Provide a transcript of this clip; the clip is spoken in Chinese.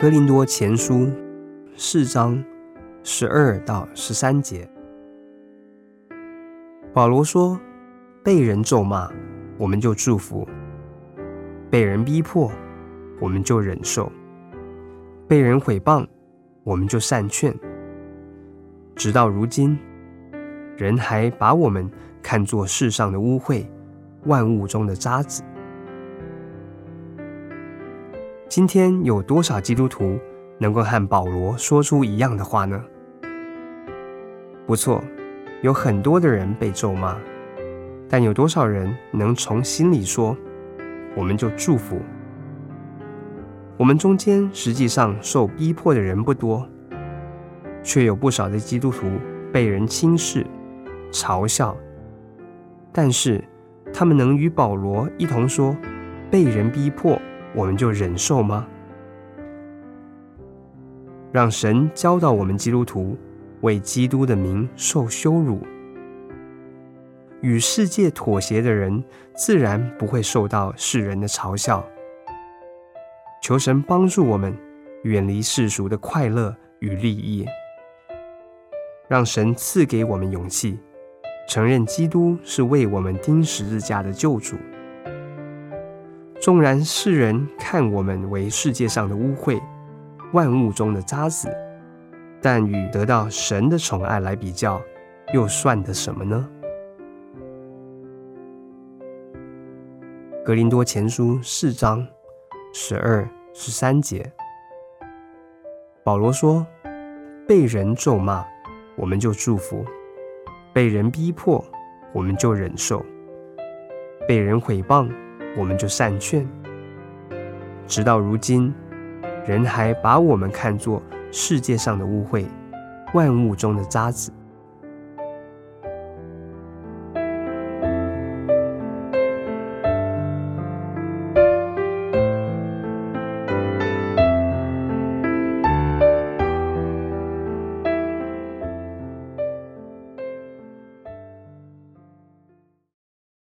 哥林多前书四章十二到十三节，保罗说：“被人咒骂，我们就祝福；被人逼迫，我们就忍受；被人毁谤，我们就善劝。直到如今，人还把我们看作世上的污秽，万物中的渣滓。”今天有多少基督徒能够和保罗说出一样的话呢？不错，有很多的人被咒骂，但有多少人能从心里说，我们就祝福？我们中间实际上受逼迫的人不多，却有不少的基督徒被人轻视、嘲笑，但是他们能与保罗一同说，被人逼迫，我们就忍受吗？让神教导我们基督徒为基督的名受羞辱，与世界妥协的人，自然不会受到世人的嘲笑。求神帮助我们远离世俗的快乐与利益，让神赐给我们勇气，承认基督是为我们钉十字架的救主。纵然世人看我们为世界上的污秽，万物中的渣滓，但与得到神的宠爱来比较，又算得什么呢？格林多前书四章十二、十三节，保罗说：“被人咒骂，我们就祝福；被人逼迫，我们就忍受；被人毁谤。”我们就善劝，直到如今，人还把我们看作世界上的污秽，万物中的渣滓。